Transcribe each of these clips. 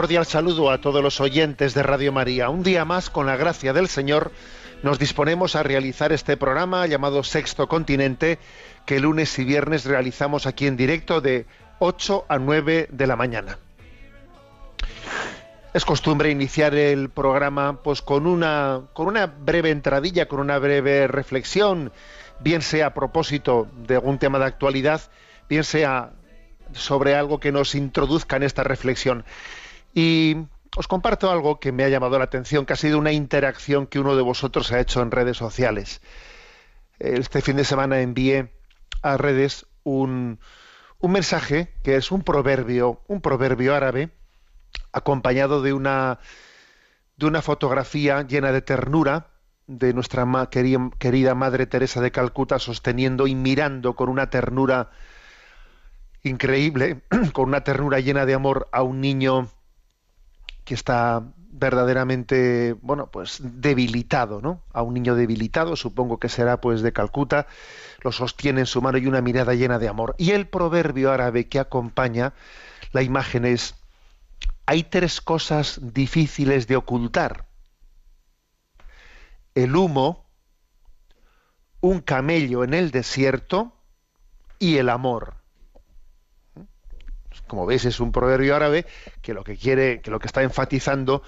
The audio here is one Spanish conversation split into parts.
Cordial saludo a todos los oyentes de Radio María. Un día más, con la gracia del Señor, nos disponemos a realizar este programa llamado Sexto Continente, que lunes y viernes realizamos aquí en directo de 8 a 9 de la mañana. Es costumbre iniciar el programa pues con una, con una breve entradilla, con una breve reflexión, bien sea a propósito de algún tema de actualidad, bien sea sobre algo que nos introduzca en esta reflexión. Y os comparto algo que me ha llamado la atención, que ha sido una interacción que uno de vosotros ha hecho en redes sociales. Este fin de semana envié a redes un, un mensaje que es un proverbio, un proverbio árabe, acompañado de una, de una fotografía llena de ternura de nuestra querida Madre Teresa de Calcuta sosteniendo y mirando con una ternura increíble, con una ternura llena de amor a un niño que está verdaderamente, bueno, pues debilitado, ¿no? A un niño debilitado, supongo que será pues de Calcuta, lo sostiene en su mano y una mirada llena de amor. Y el proverbio árabe que acompaña la imagen es, hay tres cosas difíciles de ocultar. El humo, un camello en el desierto y el amor como veis, es un proverbio árabe que lo que quiere, que lo que está enfatizando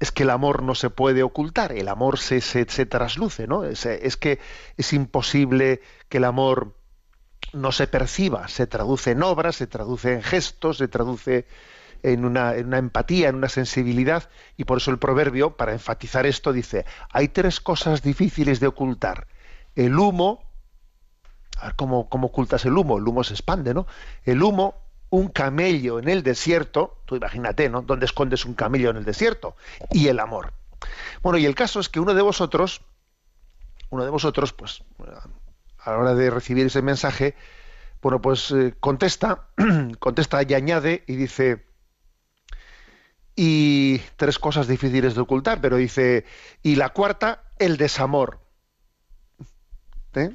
es que el amor no se puede ocultar, el amor se, se, trasluce, ¿no? Es, es, que es imposible que el amor no se perciba, se traduce en obras, se traduce en gestos, se traduce en una, en una empatía, en una sensibilidad, y por eso el proverbio, para enfatizar esto, dice, hay tres cosas difíciles de ocultar. El humo, a ver cómo, cómo ocultas el humo, el humo se expande, ¿no? El humo, un camello en el desierto, tú imagínate, ¿no? ¿Dónde escondes un camello en el desierto? Y el amor. Bueno, y el caso es que uno de vosotros, uno de vosotros, pues, a la hora de recibir ese mensaje, bueno, pues eh, contesta, contesta y añade y dice, y tres cosas difíciles de ocultar, pero dice, y la cuarta, el desamor. ¿Eh?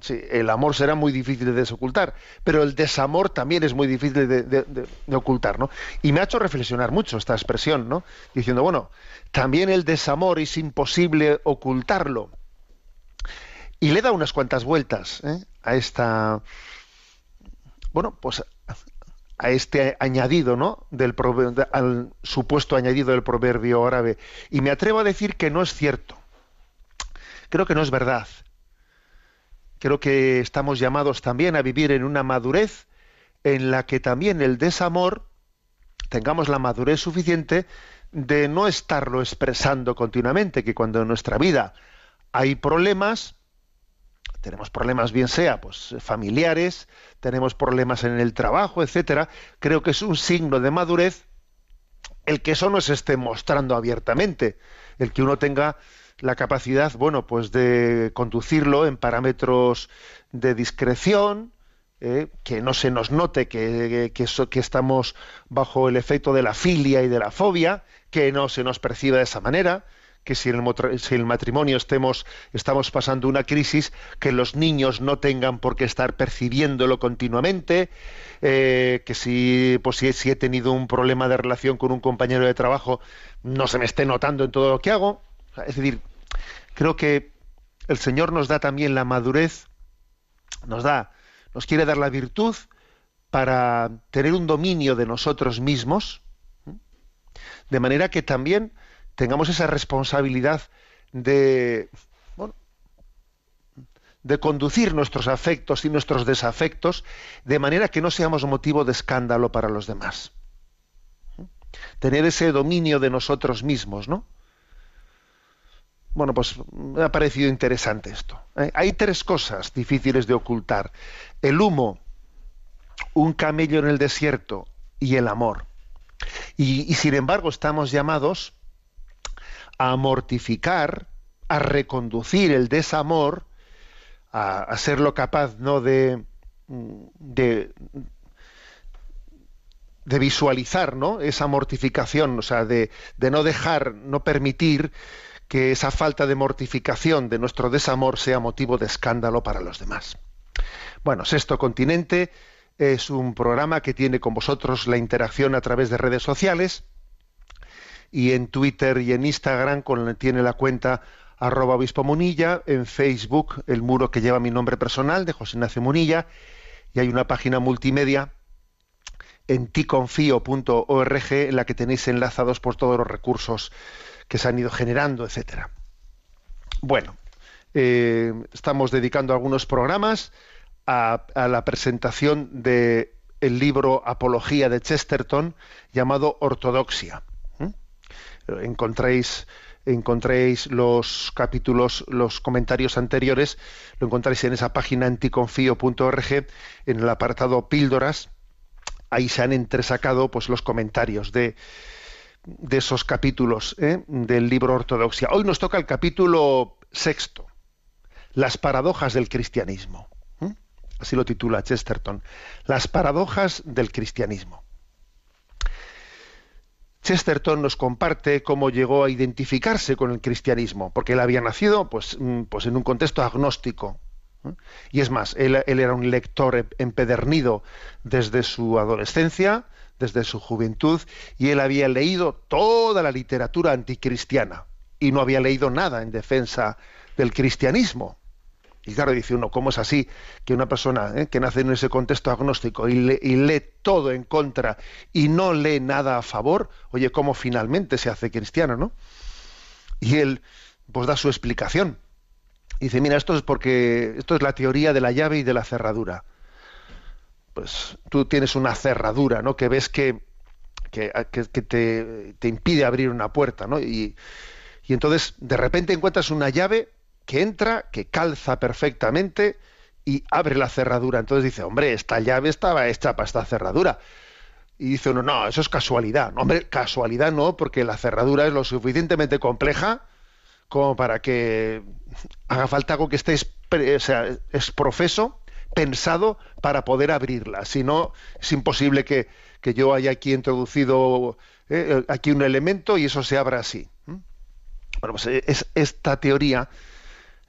Sí, el amor será muy difícil de desocultar, pero el desamor también es muy difícil de, ocultar, ¿no? Y me ha hecho reflexionar mucho esta expresión, ¿no? Diciendo, bueno, también el desamor es imposible ocultarlo. Y le da unas cuantas vueltas ¿eh? a esta, bueno, pues a este añadido, ¿no? Del al supuesto añadido del proverbio árabe. Y me atrevo a decir que no es cierto. Creo que no es verdad creo que estamos llamados también a vivir en una madurez en la que también el desamor tengamos la madurez suficiente de no estarlo expresando continuamente, que cuando en nuestra vida hay problemas, tenemos problemas bien sea pues familiares, tenemos problemas en el trabajo, etcétera, creo que es un signo de madurez el que eso no se esté mostrando abiertamente, el que uno tenga la capacidad, bueno, pues de conducirlo en parámetros de discreción, eh, que no se nos note que, que, estamos bajo el efecto de la filia y de la fobia, que no se nos perciba de esa manera, que si en el, si el matrimonio estemos, estamos pasando una crisis, que los niños no tengan por qué estar percibiéndolo continuamente, eh, que si, pues si, si he tenido un problema de relación con un compañero de trabajo, no se me esté notando en todo lo que hago. Es decir, creo que el Señor nos da también la madurez, nos da, nos quiere dar la virtud para tener un dominio de nosotros mismos, de manera que también tengamos esa responsabilidad de, de conducir nuestros afectos y nuestros desafectos de manera que no seamos motivo de escándalo para los demás. Tener ese dominio de nosotros mismos, ¿no? Bueno, pues me ha parecido interesante esto. ¿eh? Hay tres cosas difíciles de ocultar. El humo, un camello en el desierto y el amor. Y, sin embargo estamos llamados a mortificar, a reconducir el desamor, a, a serlo capaz no de, de, de visualizar ¿no? esa mortificación, o sea, de, de, no dejar, no permitir que esa falta de mortificación de nuestro desamor sea motivo de escándalo para los demás. Bueno, Sexto Continente es un programa que tiene con vosotros la interacción a través de redes sociales y en Twitter y en Instagram con, tiene la cuenta arroba obispo Munilla, en Facebook el muro que lleva mi nombre personal de José Ignacio Munilla y hay una página multimedia en ticonfio.org en la que tenéis enlazados por todos los recursos que se han ido generando, etcétera. Bueno, eh, estamos dedicando algunos programas a, la presentación del el libro Apología de Chesterton llamado Ortodoxia. Encontréis encontréis los capítulos, los comentarios anteriores, lo encontráis en esa página anticonfío.org, en el apartado píldoras. Ahí se han entresacado pues, los comentarios de, de esos capítulos ¿eh? del libro Ortodoxia. Hoy nos toca el capítulo sexto, las paradojas del cristianismo. Así lo titula Chesterton, las paradojas del cristianismo. Chesterton nos comparte cómo llegó a identificarse con el cristianismo, porque él había nacido pues, mm, pues en un contexto agnóstico. Y es más, él, era un lector empedernido desde su adolescencia, desde su juventud, y él había leído toda la literatura anticristiana y no había leído nada en defensa del cristianismo. Y claro, dice uno, ¿cómo es así que una persona eh, que nace en ese contexto agnóstico y, lee todo en contra y no lee nada a favor, oye, ¿cómo finalmente se hace cristiano, no? Y él, pues da su explicación. Dice, mira, esto es porque esto es la teoría de la llave y de la cerradura. Pues tú tienes una cerradura, ¿no? Que ves que, que, te, te, impide abrir una puerta, ¿no? Y, y entonces de repente encuentras una llave que entra, que calza perfectamente y abre la cerradura. Entonces dice, hombre, esta llave estaba hecha para esta cerradura. Y dice uno, no, eso es casualidad. No, hombre, casualidad no, porque la cerradura es lo suficientemente compleja como para que haga falta algo que esté o sea, es profeso, pensado para poder abrirla. Si no, es imposible que, yo haya aquí introducido eh, aquí un elemento y eso se abra así. Bueno, pues es, esta teoría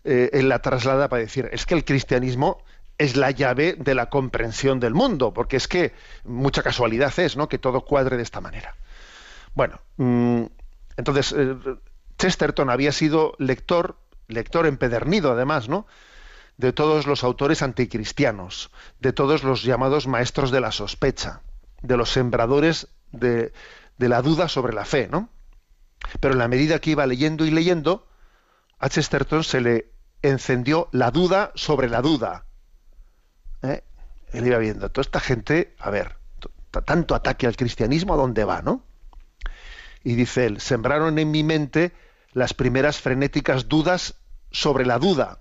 eh, la traslada para decir, es que el cristianismo es la llave de la comprensión del mundo, porque es que mucha casualidad es, ¿no? Que todo cuadre de esta manera. Bueno, mm, entonces eh, Chesterton había sido lector, lector empedernido además, ¿no? De todos los autores anticristianos, de todos los llamados maestros de la sospecha, de los sembradores de, la duda sobre la fe, ¿no? Pero en la medida que iba leyendo y leyendo, a Chesterton se le encendió la duda sobre la duda. ¿Eh? Él iba viendo, toda esta gente, a ver, tanto ataque al cristianismo, ¿a dónde va, no? Y dice él, sembraron en mi mente las primeras frenéticas dudas sobre la duda.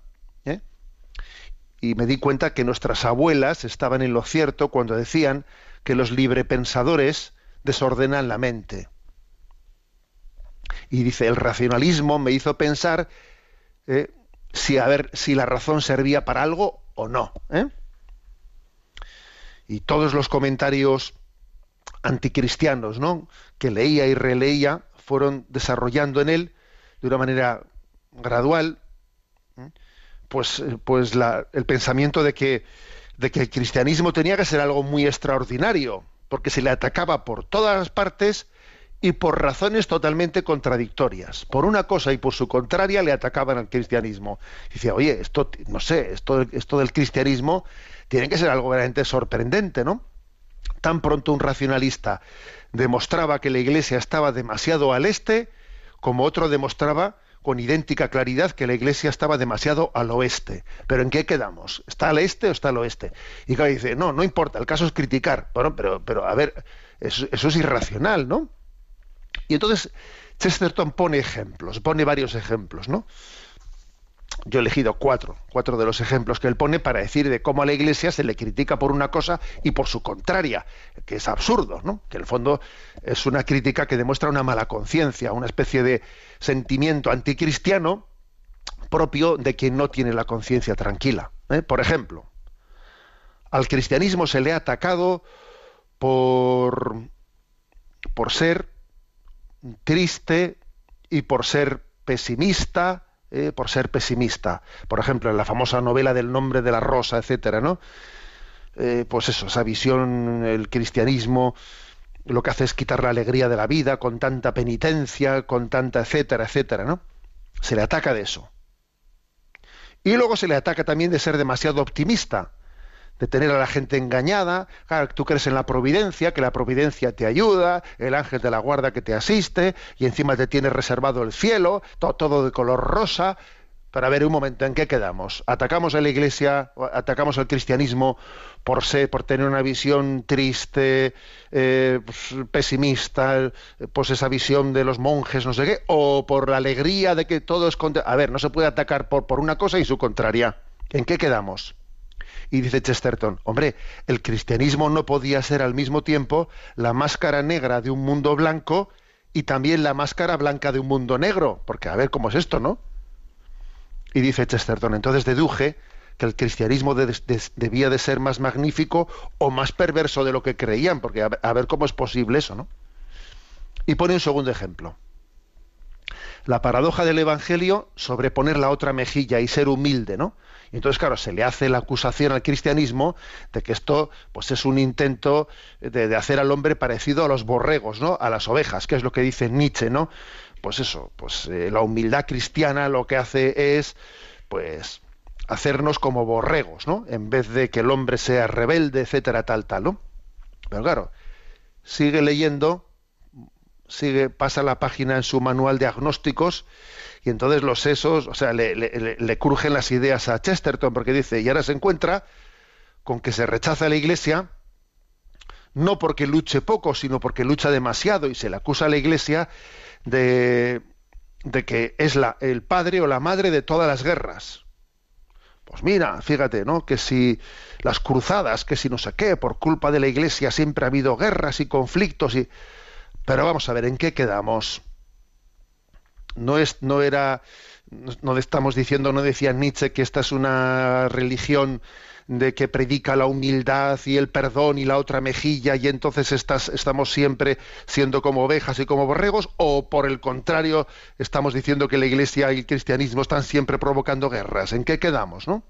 Y me di cuenta que nuestras abuelas estaban en lo cierto cuando decían que los librepensadores desordenan la mente. Y dice, el racionalismo me hizo pensar eh, si, a ver, si la razón servía para algo o no. ¿eh? Y todos los comentarios anticristianos ¿no? que leía y releía fueron desarrollando en él de una manera gradual. Pues, pues el pensamiento de que, de que el cristianismo tenía que ser algo muy extraordinario, porque se le atacaba por todas las partes y por razones totalmente contradictorias. Por una cosa y por su contraria le atacaban al cristianismo. Y decía, oye, esto, no sé, esto, esto del cristianismo tiene que ser algo realmente sorprendente, ¿no? Tan pronto un racionalista demostraba que la iglesia estaba demasiado al este, como otro demostraba con idéntica claridad que la iglesia estaba demasiado al oeste. Pero ¿en qué quedamos? ¿Está al este o está al oeste? Y claro, dice, no, no importa, el caso es criticar. Bueno, pero, pero a ver, eso es irracional, ¿no? Y entonces Chesterton pone ejemplos, pone varios ejemplos, ¿no? Yo he elegido cuatro, cuatro de los ejemplos que él pone para decir de cómo a la Iglesia se le critica por una cosa y por su contraria, que es absurdo, ¿no? Que en el fondo es una crítica que demuestra una mala conciencia, una especie de sentimiento anticristiano propio de quien no tiene la conciencia tranquila. ¿eh? Por ejemplo, al cristianismo se le ha atacado por, por ser triste y por ser pesimista, eh, por ser pesimista. Por ejemplo, en la famosa novela del nombre de la rosa, etcétera, ¿no? Eh, pues eso, esa visión, el cristianismo, lo que hace es quitar la alegría de la vida con tanta penitencia, con tanta etcétera, etcétera, ¿no? Se le ataca de eso. Y luego se le ataca también de ser demasiado optimista, de tener a la gente engañada. Claro, tú crees en la providencia, que la providencia te ayuda, el ángel de la guarda que te asiste, y encima te tiene reservado el cielo, todo, todo de color rosa. Para ver un momento en qué quedamos. Atacamos a la iglesia, atacamos al cristianismo por ser, por tener una visión triste, eh, pues, pesimista, pues esa visión de los monjes, no sé qué, o por la alegría de que todo es A ver, no se puede atacar por, por una cosa y su contraria. ¿En qué quedamos? Y dice Chesterton, hombre, el cristianismo no podía ser al mismo tiempo la máscara negra de un mundo blanco y también la máscara blanca de un mundo negro, porque a ver cómo es esto, ¿no? Y dice Chesterton, entonces deduje que el cristianismo debía de ser más magnífico o más perverso de lo que creían, porque a ver cómo es posible eso, ¿no? Y pone un segundo ejemplo. La paradoja del Evangelio sobre poner la otra mejilla y ser humilde, ¿no? Y entonces, claro, se le hace la acusación al cristianismo de que esto pues, es un intento de, hacer al hombre parecido a los borregos, ¿no? A las ovejas, que es lo que dice Nietzsche, ¿no? Pues eso, pues eh, la humildad cristiana lo que hace es, pues, hacernos como borregos, ¿no? En vez de que el hombre sea rebelde, etcétera, tal, tal, ¿no? Pero claro, sigue leyendo, sigue, pasa la página en su manual de agnósticos y entonces los sesos, o sea, le, le, crujen las ideas a Chesterton porque dice, y ahora se encuentra con que se rechaza la Iglesia, no porque luche poco, sino porque lucha demasiado y se le acusa a la Iglesia de, de que es la, el padre o la madre de todas las guerras. Pues mira, fíjate, ¿no? Que si las cruzadas, que si no sé qué, por culpa de la Iglesia siempre ha habido guerras y conflictos y... Pero vamos a ver, ¿en qué quedamos? no es no era no estamos diciendo no decía Nietzsche que esta es una religión de que predica la humildad y el perdón y la otra mejilla y entonces estamos siempre siendo como ovejas y como borregos o por el contrario estamos diciendo que la iglesia y el cristianismo están siempre provocando guerras en qué quedamos no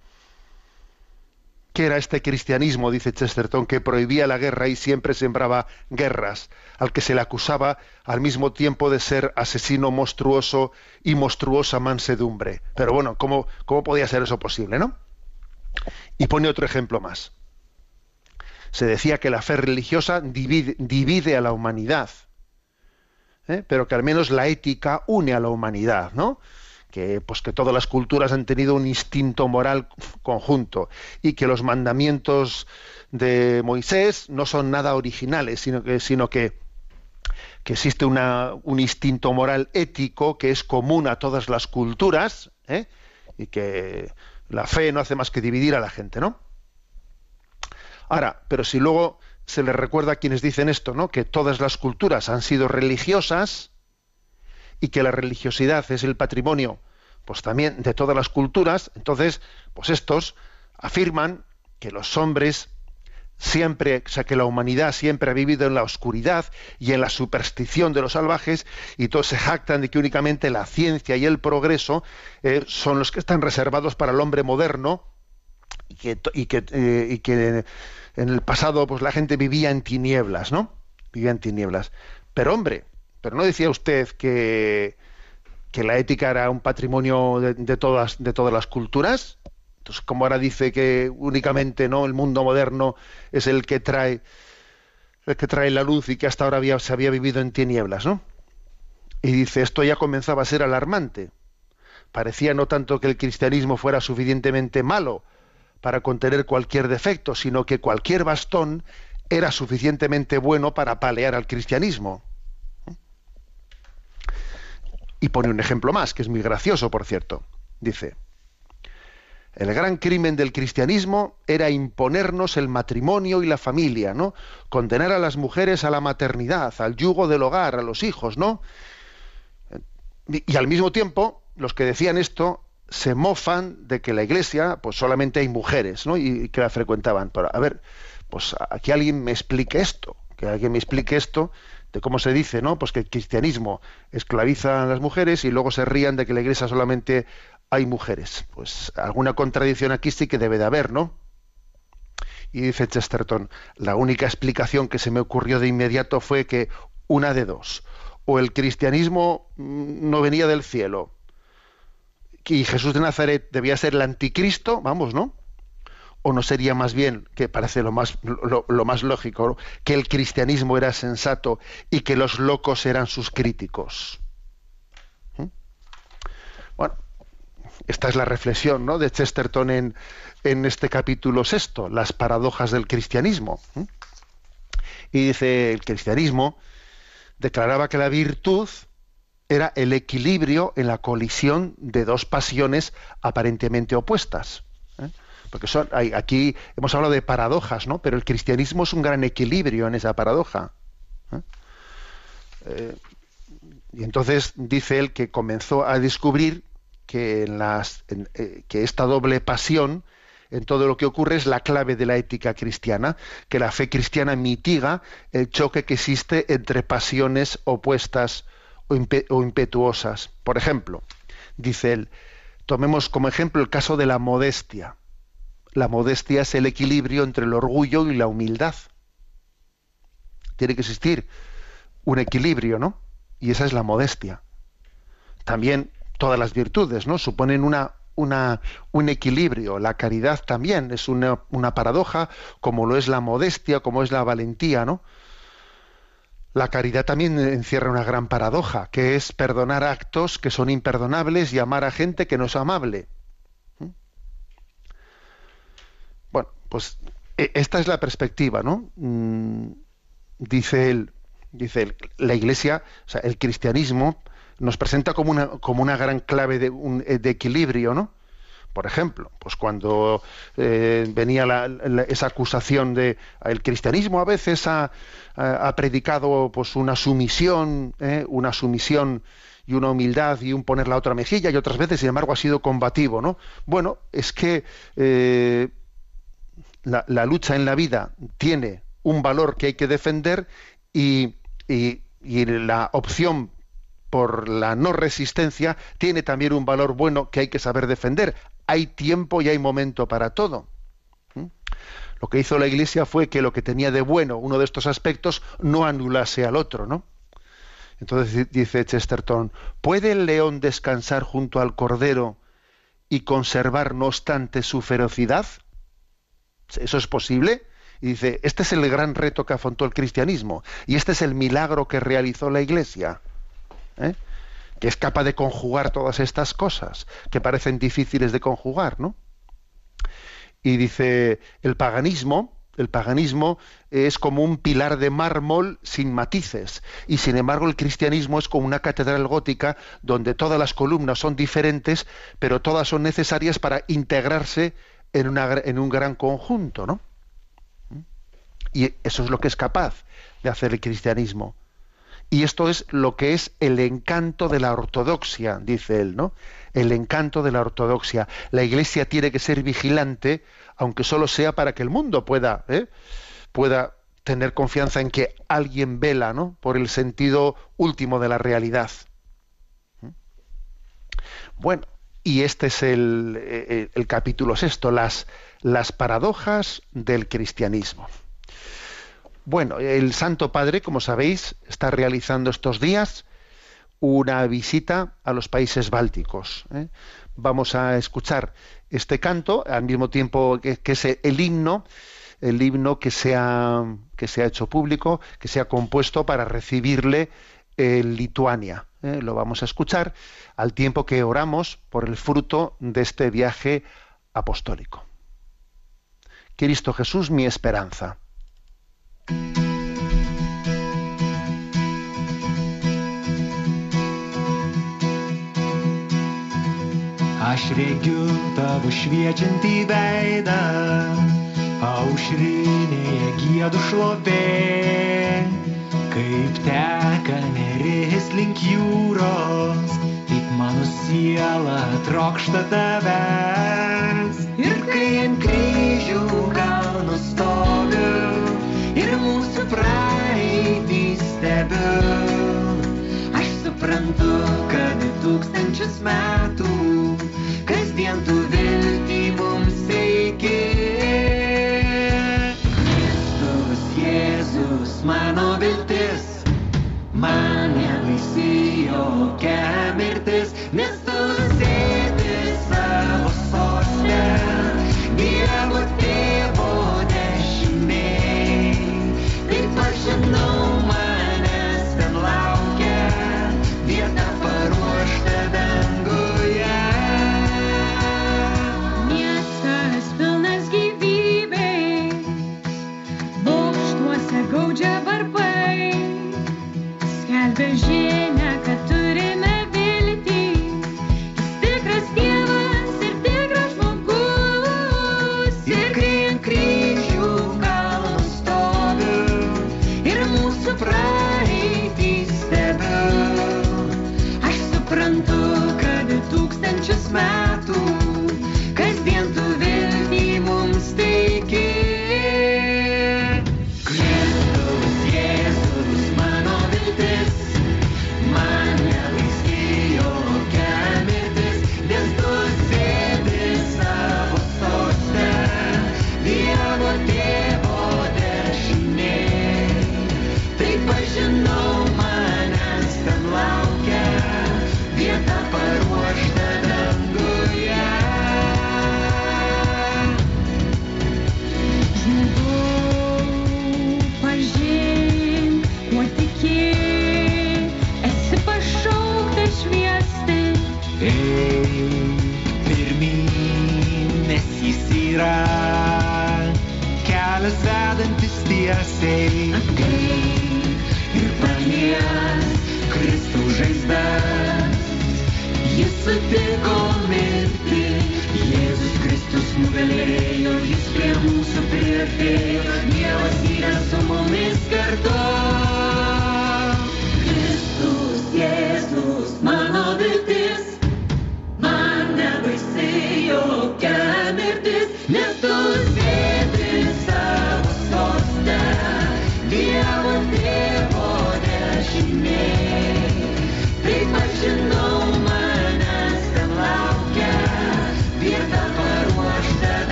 ¿Qué era este cristianismo, dice Chesterton, que prohibía la guerra y siempre sembraba guerras, al que se le acusaba al mismo tiempo de ser asesino monstruoso y monstruosa mansedumbre? Pero bueno, ¿cómo, cómo podía ser eso posible, no? Y pone otro ejemplo más. Se decía que la fe religiosa divide, a la humanidad, ¿eh? pero que al menos la ética une a la humanidad, ¿no? que pues que todas las culturas han tenido un instinto moral conjunto y que los mandamientos de Moisés no son nada originales, sino que, sino que, existe un instinto moral ético que es común a todas las culturas ¿eh? y que la fe no hace más que dividir a la gente, ¿no? Ahora, pero si luego se les recuerda a quienes dicen esto, ¿no? Que todas las culturas han sido religiosas, y que la religiosidad es el patrimonio pues también de todas las culturas, entonces, pues estos afirman que los hombres siempre, o sea, que la humanidad siempre ha vivido en la oscuridad y en la superstición de los salvajes, y todos se jactan de que únicamente la ciencia y el progreso eh, son los que están reservados para el hombre moderno, y que, y que, eh, y que en el pasado pues la gente vivía en tinieblas, ¿no? Vivía en tinieblas. Pero hombre, pero no decía usted que, que la ética era un patrimonio de, todas, de todas las culturas. Entonces, como ahora dice que únicamente no el mundo moderno es el que trae el que trae la luz y que hasta ahora se había vivido en tinieblas, ¿no? Y dice, esto ya comenzaba a ser alarmante. Parecía no tanto que el cristianismo fuera suficientemente malo para contener cualquier defecto, sino que cualquier bastón era suficientemente bueno para palear al cristianismo. Y pone un ejemplo más, que es muy gracioso, por cierto. Dice, el gran crimen del cristianismo era imponernos el matrimonio y la familia, ¿no? Condenar a las mujeres a la maternidad, al yugo del hogar, a los hijos, ¿no? Y, al mismo tiempo, los que decían esto se mofan de que la iglesia, pues solamente hay mujeres, ¿no? Y, que la frecuentaban. Pero, a ver, pues aquí alguien me explique esto, que alguien me explique esto de cómo se dice, ¿no? Pues que el cristianismo esclaviza a las mujeres y luego se rían de que la iglesia solamente hay mujeres. Pues alguna contradicción aquí sí que debe de haber, ¿no? Y dice Chesterton, la única explicación que se me ocurrió de inmediato fue que una de dos, o el cristianismo mm, no venía del cielo, y Jesús de Nazaret debía ser el anticristo, vamos, ¿no? O no sería más bien, que parece lo más, lo, más lógico, que el cristianismo era sensato y que los locos eran sus críticos. ¿Mm? Bueno, esta es la reflexión ¿no? de Chesterton en, este capítulo sexto, las paradojas del cristianismo. Y dice, el cristianismo declaraba que la virtud era el equilibrio en la colisión de dos pasiones aparentemente opuestas. ¿eh? Porque son, aquí hemos hablado de paradojas, ¿no? Pero el cristianismo es un gran equilibrio en esa paradoja. ¿eh? Eh, y entonces dice él que comenzó a descubrir que, las, eh, que esta doble pasión en todo lo que ocurre es la clave de la ética cristiana, que la fe cristiana mitiga el choque que existe entre pasiones opuestas o, o impetuosas. Por ejemplo, dice él, tomemos como ejemplo el caso de la modestia. La modestia es el equilibrio entre el orgullo y la humildad. Tiene que existir un equilibrio, ¿no? Y esa es la modestia. También todas las virtudes, ¿no? Suponen una, una, un equilibrio. La caridad también es una, una, paradoja, como lo es la modestia, como es la valentía, ¿no? La caridad también encierra una gran paradoja, que es perdonar actos que son imperdonables y amar a gente que no es amable. ¿Mm? Bueno, pues e, esta es la perspectiva, ¿no? Mm, dice él, dice la Iglesia, o sea, el cristianismo nos presenta como una, como una gran clave de, un, eh, de equilibrio, ¿no? Por ejemplo, pues cuando eh, venía esa acusación de el cristianismo a veces ha, predicado pues una sumisión, ¿eh? una sumisión y una humildad y un poner la otra mejilla y otras veces, sin embargo, ha sido combativo, ¿no? Bueno, es que la, la, lucha en la vida tiene un valor que hay que defender y, y la opción por la no resistencia tiene también un valor bueno que hay que saber defender. Hay tiempo y hay momento para todo. ¿Mm? Lo que hizo la Iglesia fue que lo que tenía de bueno uno de estos aspectos no anulase al otro, ¿no? Entonces dice Chesterton, ¿puede el león descansar junto al cordero y conservar no obstante su ferocidad? ¿Eso es posible? Y dice, este es el gran reto que afrontó el cristianismo y este es el milagro que realizó la Iglesia. ¿Eh? que es capaz de conjugar todas estas cosas que parecen difíciles de conjugar, ¿no? Y dice, el paganismo, el paganismo es como un pilar de mármol sin matices, y sin embargo el cristianismo es como una catedral gótica donde todas las columnas son diferentes, pero todas son necesarias para integrarse en, una, en un gran conjunto, ¿no? Y eso es lo que es capaz de hacer el cristianismo. Y esto es lo que es el encanto de la ortodoxia, dice él, ¿no? El encanto de la ortodoxia. La Iglesia tiene que ser vigilante, aunque solo sea para que el mundo pueda, ¿eh? pueda tener confianza en que alguien vela, ¿no? Por el sentido último de la realidad. ¿Mm? Bueno, y este es el, el, el capítulo sexto, las, las paradojas del cristianismo. Bueno, el Santo Padre, como sabéis, está realizando estos días una visita a los países bálticos. ¿eh? Vamos a escuchar este canto al mismo tiempo que, es el himno, el himno que se, ha, que se ha hecho público, que se ha compuesto para recibirle en Lituania. ¿eh? Lo vamos a escuchar al tiempo que oramos por el fruto de este viaje apostólico. Cristo Jesús, mi esperanza. Aš regiu tavo šviečiantį veidą, aušrinėje gėdų šlovė, kaip teka neris link jūros, taip mano siela trokšta tavęs. Ir kai ant kryžių kalno stoviu, ir mūsų praeitį stebiu, aš suprantu, kad tūkstančius metų kasdien tu viltį mums teiki. Kristus, Jėzus, mano viltis, mane baisi jokia mirtis, nes smile.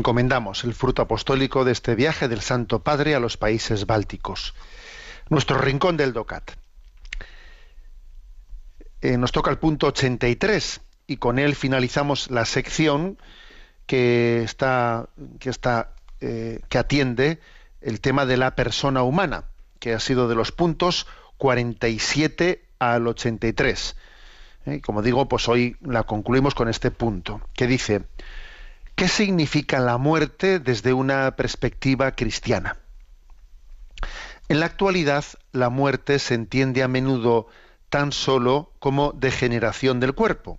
Encomendamos el fruto apostólico de este viaje del Santo Padre a los países bálticos. Nuestro rincón del DOCAT. Eh, nos toca el punto 83 y con él finalizamos la sección que está eh, que atiende el tema de la persona humana, que ha sido de los puntos 47 al 83. Eh, como digo, pues hoy la concluimos con este punto, que dice, ¿qué significa la muerte desde una perspectiva cristiana? En la actualidad, la muerte se entiende a menudo tan solo como degeneración del cuerpo.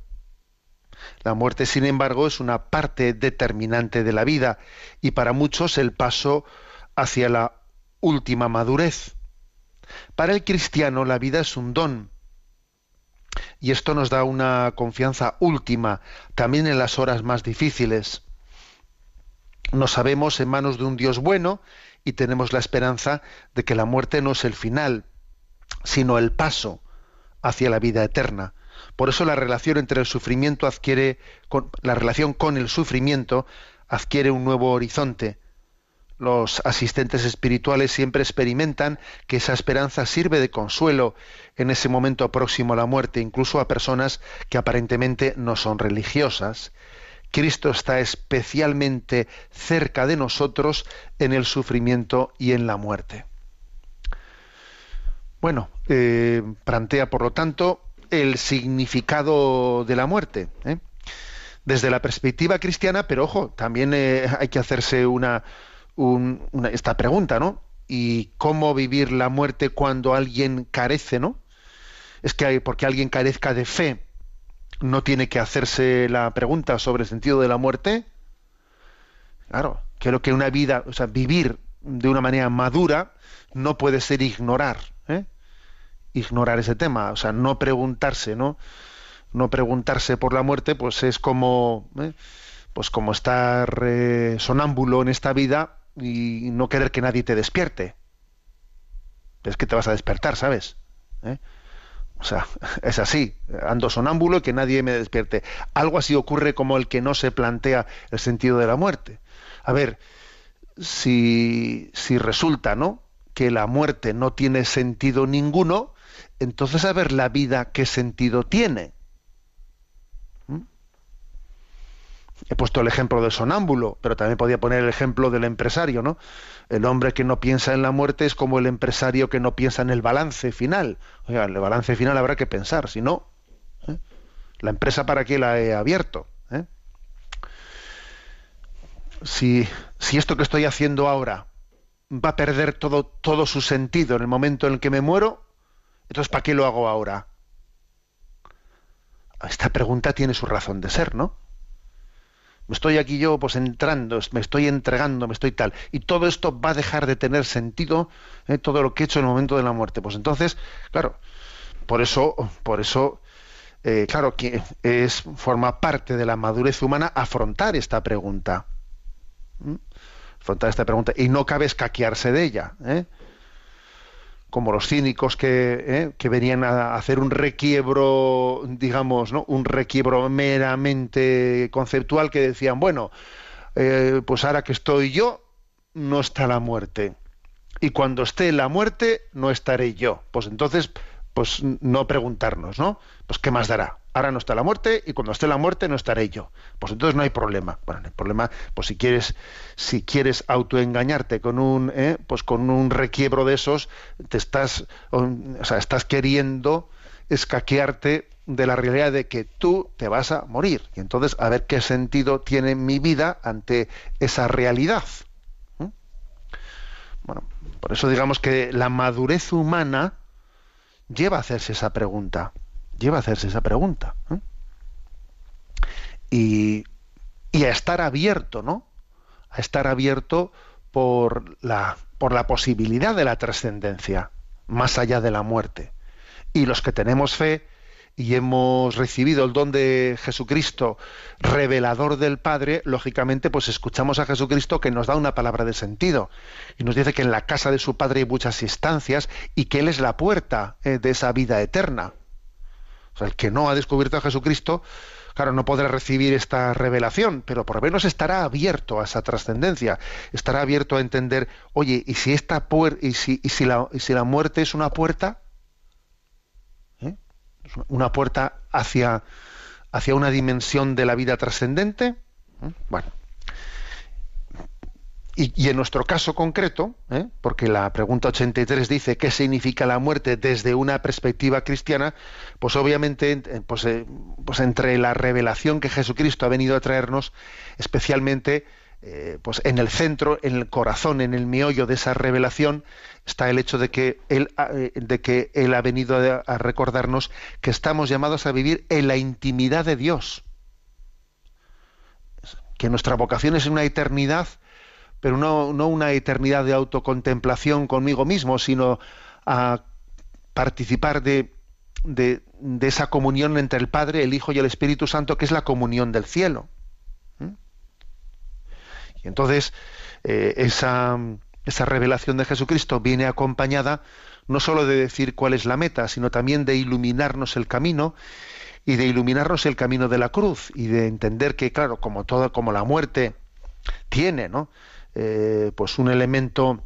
La muerte, sin embargo, es una parte determinante de la vida y para muchos el paso hacia la última madurez. Para el cristiano la vida es un don y esto nos da una confianza última también en las horas más difíciles. Nos sabemos en manos de un Dios bueno y tenemos la esperanza de que la muerte no es el final, sino el paso hacia la vida eterna. Por eso la relación entre el sufrimiento adquiere, con, la relación con el sufrimiento adquiere un nuevo horizonte. Los asistentes espirituales siempre experimentan que esa esperanza sirve de consuelo en ese momento próximo a la muerte, incluso a personas que aparentemente no son religiosas. Cristo está especialmente cerca de nosotros en el sufrimiento y en la muerte. Bueno, eh, plantea por lo tanto el significado de la muerte. ¿eh? Desde la perspectiva cristiana, pero ojo, también eh, hay que hacerse una, esta pregunta, ¿no? ¿Y cómo vivir la muerte cuando alguien carece, ¿no? Es que porque alguien carezca de fe, no tiene que hacerse la pregunta sobre el sentido de la muerte. Claro, creo que una vida, o sea, vivir de una manera madura no puede ser ignorar, ¿eh? ignorar ese tema, o sea, no preguntarse, ¿no? No preguntarse por la muerte, pues es como, ¿eh? pues como estar eh, sonámbulo en esta vida y no querer que nadie te despierte. Es que te vas a despertar, ¿sabes? ¿Eh? O sea, es así, ando sonámbulo y que nadie me despierte. Algo así ocurre como el que no se plantea el sentido de la muerte. A ver, si, si resulta, ¿no? que la muerte no tiene sentido ninguno, entonces a ver la vida qué sentido tiene. He puesto el ejemplo del sonámbulo, pero también podía poner el ejemplo del empresario, ¿no? El hombre que no piensa en la muerte es como el empresario que no piensa en el balance final. Oiga, el balance final habrá que pensar, si no, ¿eh? la empresa para qué la he abierto. ¿Eh? Si, si esto que estoy haciendo ahora va a perder todo, todo su sentido en el momento en el que me muero, entonces ¿para qué lo hago ahora? Esta pregunta tiene su razón de ser, ¿no? Estoy aquí yo pues entrando, me estoy entregando, me estoy tal, y todo esto va a dejar de tener sentido, ¿eh? todo lo que he hecho en el momento de la muerte. Pues entonces, claro, por eso, por eso, eh, claro, que es, forma parte de la madurez humana afrontar esta pregunta. Afrontar esta pregunta. Y no cabe escaquearse de ella. Como los cínicos que, eh, que, venían a hacer un requiebro, digamos, ¿no? un requiebro meramente conceptual que decían, bueno, eh, pues ahora que estoy yo, no está la muerte. Y cuando esté la muerte, no estaré yo. Pues entonces, pues no preguntarnos, ¿no? Pues qué más dará. Ahora no está la muerte y cuando esté la muerte no estaré yo. Pues entonces no hay problema. Bueno, no hay problema. Pues si quieres, si quieres autoengañarte con un, ¿eh? pues con un requiebro de esos, te estás, o sea, estás queriendo escaquearte de la realidad de que tú te vas a morir. Y entonces a ver qué sentido tiene mi vida ante esa realidad. ¿Mm? Bueno, por eso digamos que la madurez humana lleva a hacerse esa pregunta. Lleva a hacerse esa pregunta. ¿eh? Y, y, a estar abierto, ¿no? A estar abierto por la, por la posibilidad de la trascendencia, más allá de la muerte. Y los que tenemos fe y hemos recibido el don de Jesucristo, revelador del Padre, lógicamente pues escuchamos a Jesucristo que nos da una palabra de sentido y nos dice que en la casa de su Padre hay muchas instancias y que Él es la puerta eh, de esa vida eterna. O sea, el que no ha descubierto a Jesucristo, claro, no podrá recibir esta revelación, pero por lo menos estará abierto a esa trascendencia, estará abierto a entender, oye, ¿y si esta y si, y si la, y si la muerte es una puerta? una puerta hacia, hacia una dimensión de la vida trascendente. ¿eh? Bueno. Y, en nuestro caso concreto, ¿eh? porque la pregunta 83 dice qué significa la muerte desde una perspectiva cristiana, pues obviamente pues, eh, pues entre la revelación que Jesucristo ha venido a traernos, especialmente eh, pues en el centro, en el corazón, en el meollo de esa revelación, está el hecho de que Él, de que él ha venido a, recordarnos que estamos llamados a vivir en la intimidad de Dios. Que nuestra vocación es una eternidad, pero no, una eternidad de autocontemplación conmigo mismo, sino a participar de, esa comunión entre el Padre, el Hijo y el Espíritu Santo, que es la comunión del cielo. Y entonces eh, esa, revelación de Jesucristo viene acompañada no sólo de decir cuál es la meta, sino también de iluminarnos el camino y de iluminarnos el camino de la cruz y de entender que, claro, como toda, como la muerte tiene, ¿no? Eh, pues un elemento,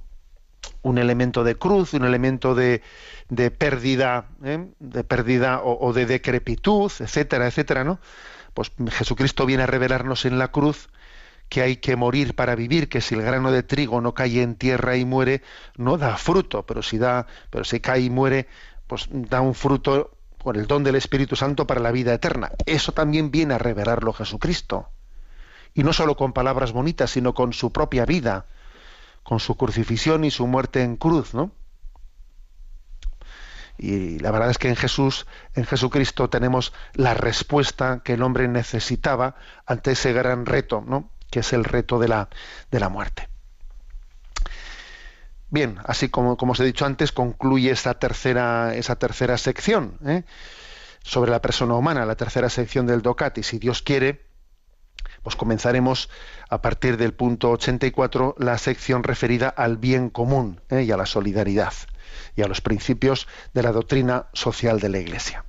un elemento de cruz, un elemento de, de pérdida, ¿eh? de pérdida o, o de decrepitud, etcétera, etcétera, ¿no? Pues Jesucristo viene a revelarnos en la cruz que hay que morir para vivir, que si el grano de trigo no cae en tierra y muere, no da fruto, pero si da, pero si cae y muere, pues da un fruto con el don del Espíritu Santo para la vida eterna. Eso también viene a revelarlo Jesucristo. Y no solo con palabras bonitas, sino con su propia vida, con su crucifixión y su muerte en cruz, ¿no? Y la verdad es que en Jesús, en Jesucristo tenemos la respuesta que el hombre necesitaba ante ese gran reto, ¿no? que es el reto de la, de la muerte. Bien, así como, como os he dicho antes, concluye esa tercera, esa tercera sección ¿eh? sobre la persona humana, la tercera sección del DOCAT, y si Dios quiere, pues comenzaremos a partir del punto 84 la sección referida al bien común ¿eh? y a la solidaridad y a los principios de la doctrina social de la Iglesia.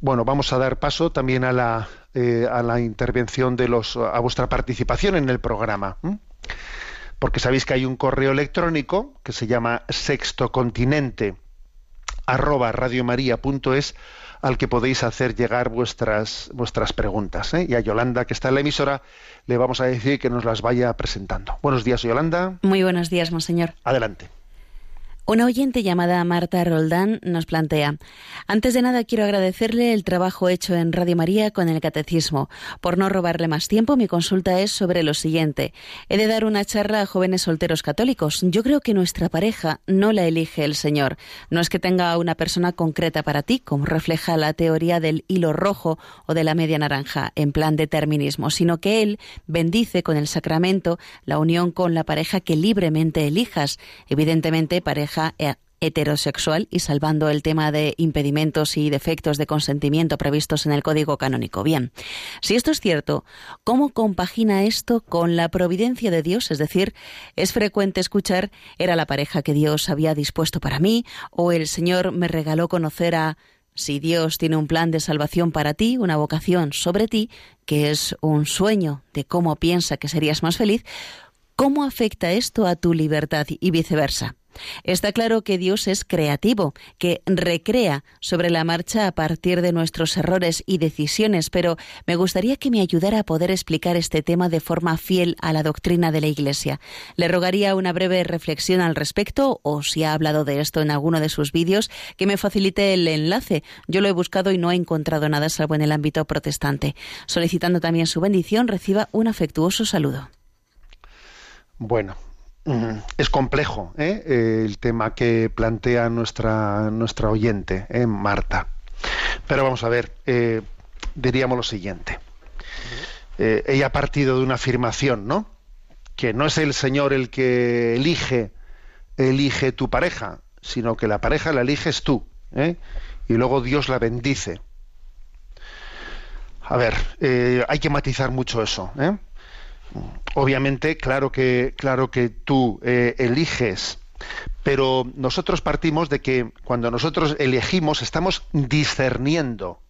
Bueno, vamos a dar paso también a la, eh, a la intervención de los, a vuestra participación en el programa. Porque sabéis que hay un correo electrónico que se llama sextocontinente arroba al que podéis hacer llegar vuestras, vuestras preguntas. ¿eh? Y a Yolanda, que está en la emisora, le vamos a decir que nos las vaya presentando. Buenos días, Yolanda. Muy buenos días, monseñor. Adelante. Una oyente llamada Marta Roldán nos plantea, antes de nada quiero agradecerle el trabajo hecho en Radio María con el Catecismo. Por no robarle más tiempo, mi consulta es sobre lo siguiente. He de dar una charla a jóvenes solteros católicos. Yo creo que nuestra pareja no la elige el Señor. No es que tenga una persona concreta para ti, como refleja la teoría del hilo rojo o de la media naranja, en plan determinismo, sino que Él bendice con el sacramento la unión con la pareja que libremente elijas. Evidentemente, pareja heterosexual y salvando el tema de impedimentos y defectos de consentimiento previstos en el Código Canónico. Bien, si esto es cierto, ¿cómo compagina esto con la providencia de Dios? Es decir, es frecuente escuchar era la pareja que Dios había dispuesto para mí o el Señor me regaló conocer a si Dios tiene un plan de salvación para ti, una vocación sobre ti, que es un sueño de cómo piensa que serías más feliz, ¿cómo afecta esto a tu libertad y viceversa? Está claro que Dios es creativo, que recrea sobre la marcha a partir de nuestros errores y decisiones, pero me gustaría que me ayudara a poder explicar este tema de forma fiel a la doctrina de la Iglesia. Le rogaría una breve reflexión al respecto, o si ha hablado de esto en alguno de sus vídeos, que me facilite el enlace. Yo lo he buscado y no he encontrado nada salvo en el ámbito protestante. Solicitando también su bendición, reciba un afectuoso saludo. Bueno, es complejo ¿eh? el tema que plantea nuestra, nuestra oyente, ¿eh? Marta. Pero vamos a ver, eh, diríamos lo siguiente. Eh, ella ha partido de una afirmación, ¿no? Que no es el Señor el que elige, elige tu pareja, sino que la pareja la eliges tú. ¿eh? Y luego Dios la bendice. A ver, eh, hay que matizar mucho eso. ¿eh? Obviamente, claro que, claro que tú eh, eliges, pero nosotros partimos de que cuando nosotros elegimos estamos discerniendo,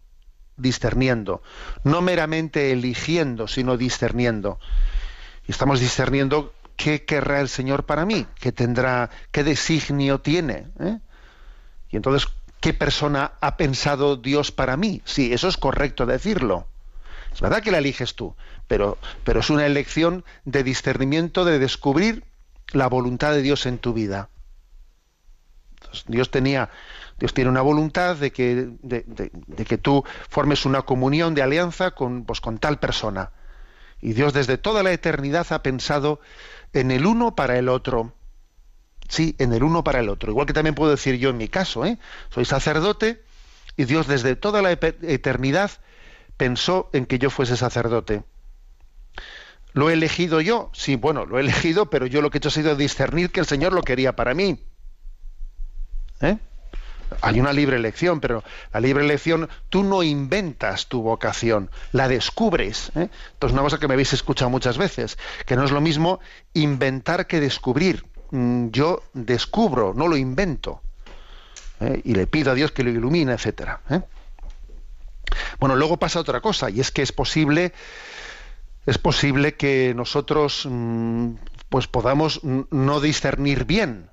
discerniendo, no meramente eligiendo, sino discerniendo. Y estamos discerniendo qué querrá el Señor para mí, qué tendrá, qué designio tiene. ¿eh? Y entonces, ¿qué persona ha pensado Dios para mí? Sí, eso es correcto decirlo. Es verdad que la eliges tú, pero, es una elección de discernimiento, de descubrir la voluntad de Dios en tu vida. Dios tenía, Dios tiene una voluntad de que, de que tú formes una comunión de alianza con, pues, con tal persona. Y Dios desde toda la eternidad ha pensado en el uno para el otro. Sí, en el uno para el otro. Igual que también puedo decir yo en mi caso, ¿eh? soy sacerdote y Dios desde toda la eternidad pensó en que yo fuese sacerdote. ¿Lo he elegido yo? Sí, bueno, lo he elegido, pero yo lo que he hecho ha sido discernir que el Señor lo quería para mí. ¿Eh? Hay una libre elección, pero la libre elección, tú no inventas tu vocación, la descubres. ¿eh? Entonces, una cosa que me habéis escuchado muchas veces, que no es lo mismo inventar que descubrir. Mm, Yo descubro, no lo invento. ¿eh? Y le pido a Dios que lo ilumine, etcétera. ¿eh? Bueno, luego pasa otra cosa, y es que es posible es posible que nosotros mm, pues podamos no discernir bien,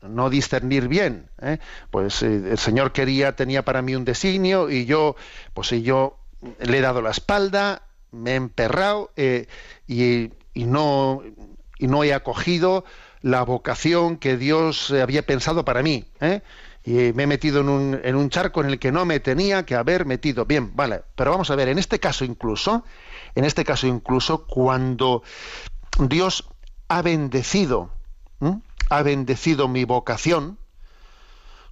no discernir bien. ¿eh? Pues eh, el Señor quería, tenía para mí un designio y yo, pues y yo le he dado la espalda, me he emperrado eh, y, no y no he acogido la vocación que Dios había pensado para mí. ¿eh? Y me he metido en un, en un charco en el que no me tenía que haber metido. Bien, vale. Pero vamos a ver, en este caso incluso, en este caso incluso, cuando Dios ha bendecido, ha bendecido mi vocación,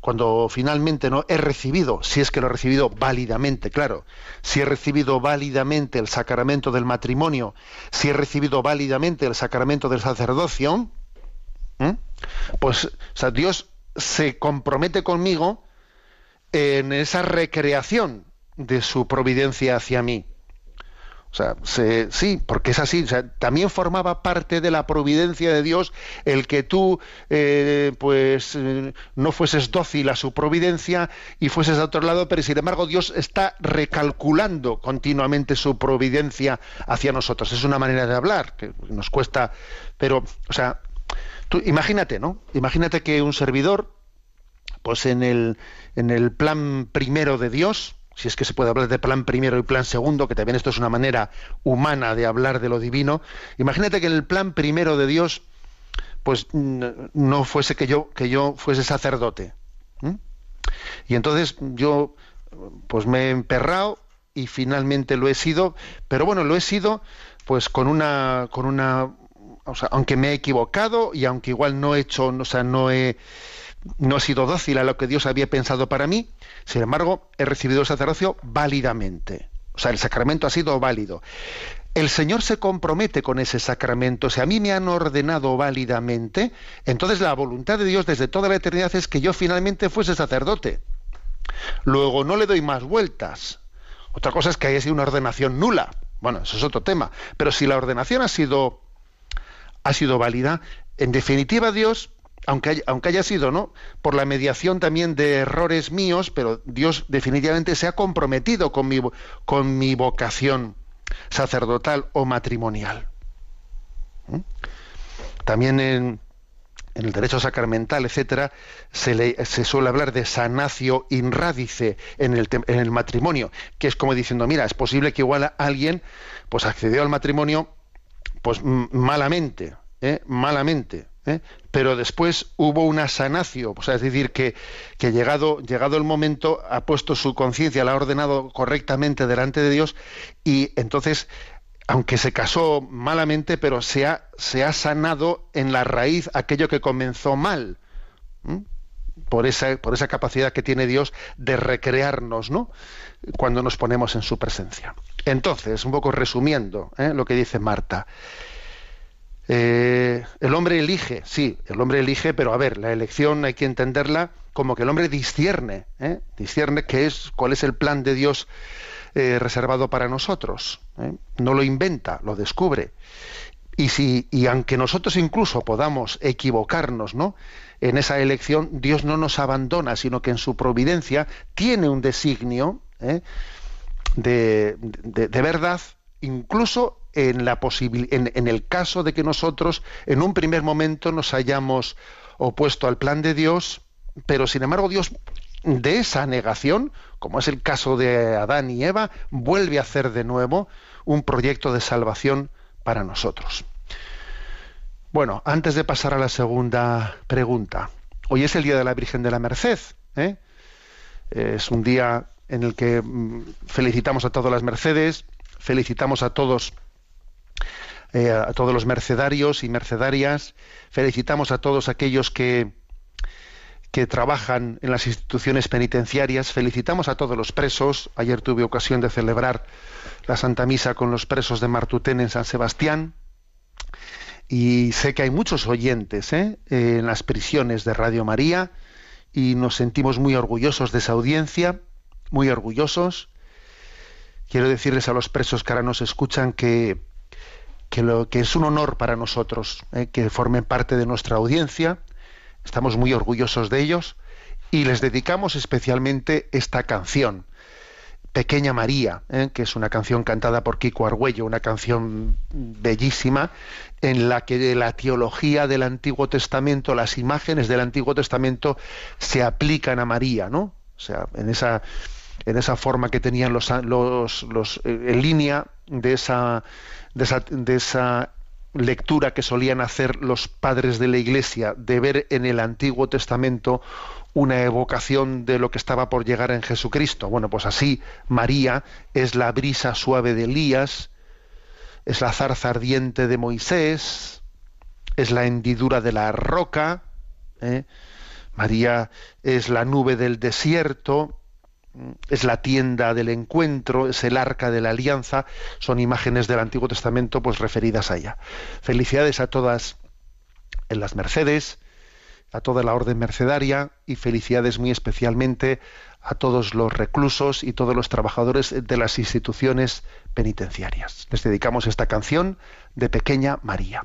cuando finalmente no he recibido, si es que lo he recibido válidamente, claro, si he recibido válidamente el sacramento del matrimonio, si he recibido válidamente el sacramento del sacerdocio, pues Dios se compromete conmigo en esa recreación de su providencia hacia mí. O sea, se- sí, porque es así. también formaba parte de la providencia de Dios el que tú, eh, pues, eh, no fueses dócil a su providencia y fueses a otro lado, pero sin embargo Dios está recalculando continuamente su providencia hacia nosotros. Es una manera de hablar que nos cuesta, pero, o sea, imagínate, ¿no? Imagínate que un servidor, pues en el, en el plan primero de Dios, si es que se puede hablar de plan primero y plan segundo, que también esto es una manera humana de hablar de lo divino, imagínate que en el plan primero de Dios, pues no fuese que yo, que yo fuese sacerdote. Y entonces yo pues me he emperrado y finalmente lo he sido, pero bueno, lo he sido pues con una con una o sea, aunque me he equivocado y aunque igual no he hecho, o sea, no he no he sido dócil a lo que Dios había pensado para mí, sin embargo, he recibido el sacerdocio válidamente. O sea, el sacramento ha sido válido. El Señor se compromete con ese sacramento. Si a mí me han ordenado válidamente, entonces la voluntad de Dios desde toda la eternidad es que yo finalmente fuese sacerdote. Luego no le doy más vueltas. Otra cosa es que haya sido una ordenación nula. Bueno, eso es otro tema. Pero si la ordenación ha sido, ha sido válida, en definitiva Dios, aunque haya, aunque haya sido, ¿no? Por la mediación también de errores míos, pero Dios definitivamente se ha comprometido con mi, con mi vocación sacerdotal o matrimonial. ¿Mm? También en, en el derecho sacramental, etcétera, se, le- se suele hablar de sanatio in radice en el, en el matrimonio, que es como diciendo, mira, es posible que igual alguien pues accedió al matrimonio pues malamente, ¿eh? malamente, ¿eh? pero después hubo una sea, es decir, que, llegado, llegado el momento ha puesto su conciencia, la ha ordenado correctamente delante de Dios y entonces, aunque se casó malamente, pero se ha, se ha sanado en la raíz aquello que comenzó mal. por esa, por esa capacidad que tiene Dios de recrearnos, ¿no? Cuando nos ponemos en su presencia. Entonces, un poco resumiendo ¿eh? lo que dice Marta. Eh, el hombre elige, sí, el hombre elige, pero a ver, la elección hay que entenderla como que el hombre discierne, ¿eh? discierne qué es, cuál es el plan de Dios eh, reservado para nosotros. ¿eh? No lo inventa, lo descubre. Y si, y aunque nosotros incluso podamos equivocarnos, ¿no? En esa elección, Dios no nos abandona, sino que en su providencia tiene un designio de, de- de verdad, incluso en el caso de que nosotros en un primer momento nos hayamos opuesto al plan de Dios, pero sin embargo Dios de esa negación, como es el caso de Adán y Eva, vuelve a hacer de nuevo un proyecto de salvación para nosotros. Bueno, antes de pasar a la segunda pregunta, hoy es el Día de la Virgen de la Merced. ¿eh? Es un día en el que mm, felicitamos a todas las Mercedes, felicitamos a todos eh, a todos los mercedarios y mercedarias, felicitamos a todos aquellos que que trabajan en las instituciones penitenciarias, felicitamos a todos los presos. Ayer tuve ocasión de celebrar la Santa Misa con los presos de Martutén en San Sebastián y sé que hay muchos oyentes ¿eh? en las prisiones de Radio María y nos sentimos muy orgullosos de esa audiencia, muy orgullosos. Quiero decirles a los presos que ahora nos escuchan que, que, lo, que es un honor para nosotros ¿eh? que formen parte de nuestra audiencia. Estamos muy orgullosos de ellos y les dedicamos especialmente esta canción. Pequeña María, ¿eh? que es una canción cantada por Kiko Argüello, una canción bellísima en la que la teología del Antiguo Testamento, las imágenes del Antiguo Testamento se aplican a María, ¿no? O sea, en esa, en esa forma que tenían los, los, eh, en línea de esa, de esa, esa lectura que solían hacer los padres de la Iglesia, de ver en el Antiguo Testamento una evocación de lo que estaba por llegar en Jesucristo. Bueno, pues así María es la brisa suave de Elías, es la zarza ardiente de Moisés, es la hendidura de la roca, ¿eh? María es la nube del desierto, es la tienda del encuentro, es el arca de la alianza, son imágenes del Antiguo Testamento pues referidas a ella. Felicidades a todas en las Mercedes, a toda la orden mercedaria y felicidades muy especialmente a todos los reclusos y todos los trabajadores de las instituciones penitenciarias. Les dedicamos esta canción de Pequeña María.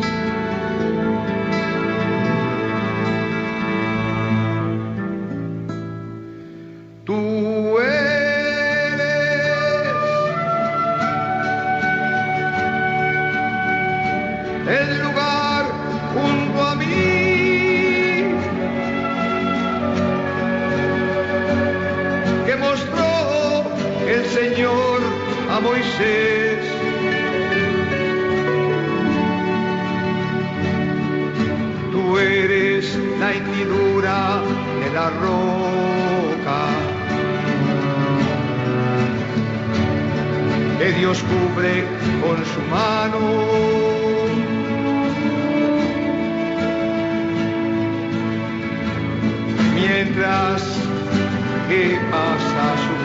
Mientras que pasa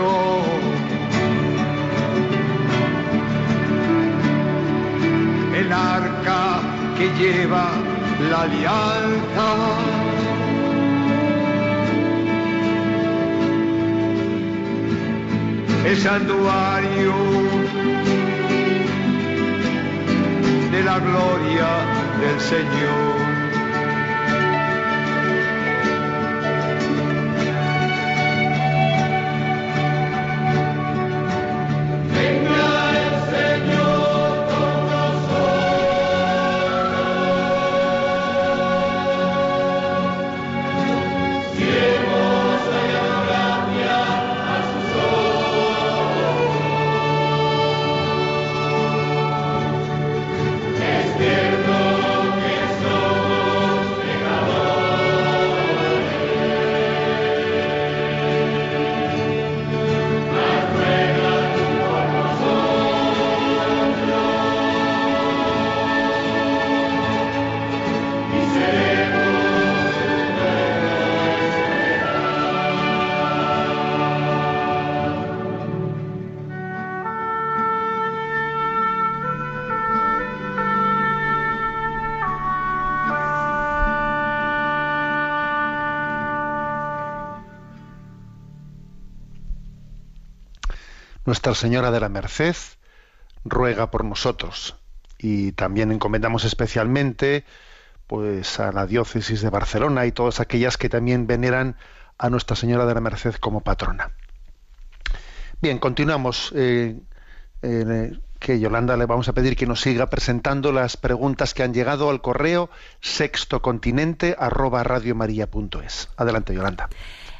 reunión. El arca que lleva la alianza. El santuario de la gloria del Señor. Nuestra Señora de la Merced ruega por nosotros y también encomendamos especialmente pues a la diócesis de Barcelona y todas aquellas que también veneran a Nuestra Señora de la Merced como patrona. Bien, continuamos. Eh, eh, que Yolanda le vamos a pedir que nos siga presentando las preguntas que han llegado al correo sextocontinente arroba radiomaria.es. Adelante, Yolanda.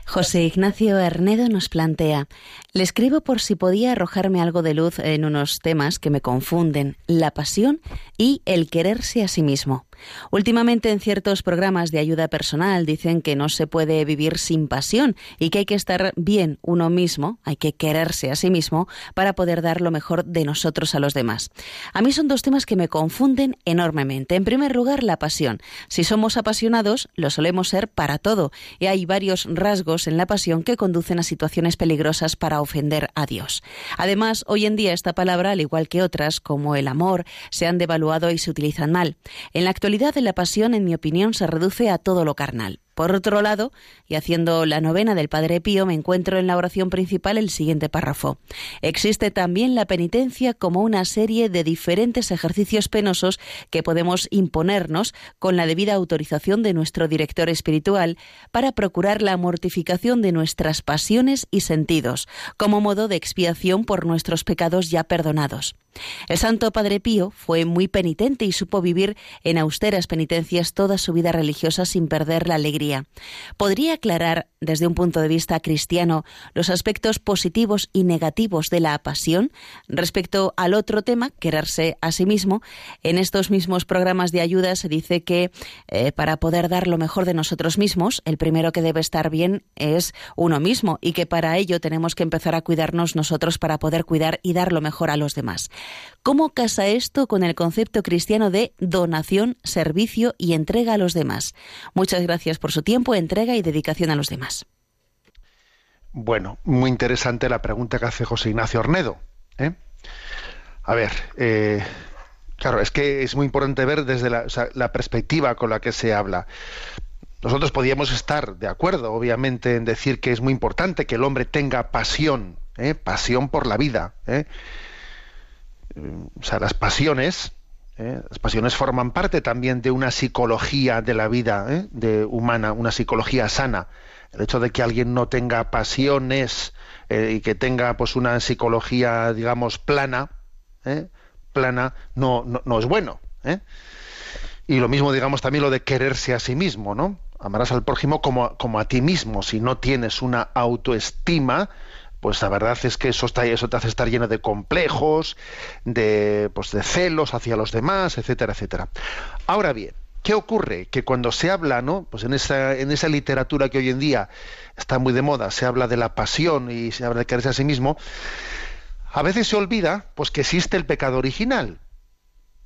José Ignacio Hernedo nos plantea, le escribo por si podía arrojarme algo de luz en unos temas que me confunden, la pasión y el quererse a sí mismo. Últimamente en ciertos programas de ayuda personal dicen que no se puede vivir sin pasión y que hay que estar bien uno mismo, hay que quererse a sí mismo para poder dar lo mejor de nosotros a los demás. A mí son dos temas que me confunden enormemente. En primer lugar, la pasión. Si somos apasionados, lo solemos ser para todo y hay varios rasgos en la pasión que conducen a situaciones peligrosas para ofender a Dios. Además, hoy en día esta palabra, al igual que otras como el amor, se han devaluado y se utilizan mal. En la actualidad la pasión, en mi opinión, se reduce a todo lo carnal. Por otro lado, y haciendo la novena del Padre Pío, me encuentro en la oración principal el siguiente párrafo. Existe también la penitencia como una serie de diferentes ejercicios penosos que podemos imponernos con la debida autorización de nuestro director espiritual para procurar la mortificación de nuestras pasiones y sentidos, como modo de expiación por nuestros pecados ya perdonados. El Santo Padre Pío fue muy penitente y supo vivir en austeras penitencias toda su vida religiosa sin perder la alegría. ¿Podría aclarar, desde un punto de vista cristiano, los aspectos positivos y negativos de la pasión? Respecto al otro tema, quererse a sí mismo, en estos mismos programas de ayuda se dice que eh, para poder dar lo mejor de nosotros mismos, el primero que debe estar bien es uno mismo y que para ello tenemos que empezar a cuidarnos nosotros para poder cuidar y dar lo mejor a los demás. ¿Cómo casa esto con el concepto cristiano de donación, servicio y entrega a los demás? Muchas gracias por su tiempo, entrega y dedicación a los demás. Bueno, muy interesante la pregunta que hace José Ignacio Ornedo. ¿eh? A ver, eh, claro, es que es muy importante ver desde la, perspectiva con la que se habla. Nosotros podríamos estar de acuerdo, obviamente, en decir que es muy importante que el hombre tenga pasión, ¿eh? pasión por la vida. ¿eh? o sea, las pasiones, ¿eh? las pasiones forman parte también de una psicología de la vida ¿eh? de humana, una psicología sana. El hecho de que alguien no tenga pasiones eh, y que tenga pues una psicología, digamos, plana, plana, no, no, es bueno. Y lo mismo, digamos, también lo de quererse a sí mismo, ¿no? Amarás al prójimo como, como a ti mismo. Si no tienes una autoestima, pues la verdad es que eso, está, eso te hace estar lleno de complejos, de, pues de celos hacia los demás, etcétera, etcétera. Ahora bien, ¿qué ocurre? Que cuando se habla, ¿no? Pues en esa, en esa literatura que hoy en día está muy de moda, se habla de la pasión y se habla de quererse a sí mismo, a veces se olvida pues que existe el pecado original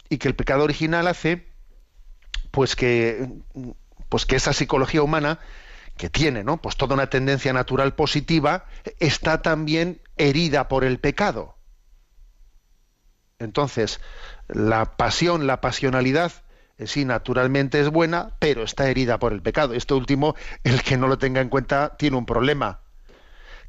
y que el pecado original hace pues que pues que esa psicología humana que tiene, ¿no? Pues toda una tendencia natural positiva está también herida por el pecado. Entonces, la pasión, la pasionalidad eh, sí, naturalmente es buena, pero está herida por el pecado. Esto último, el que no lo tenga en cuenta tiene un problema.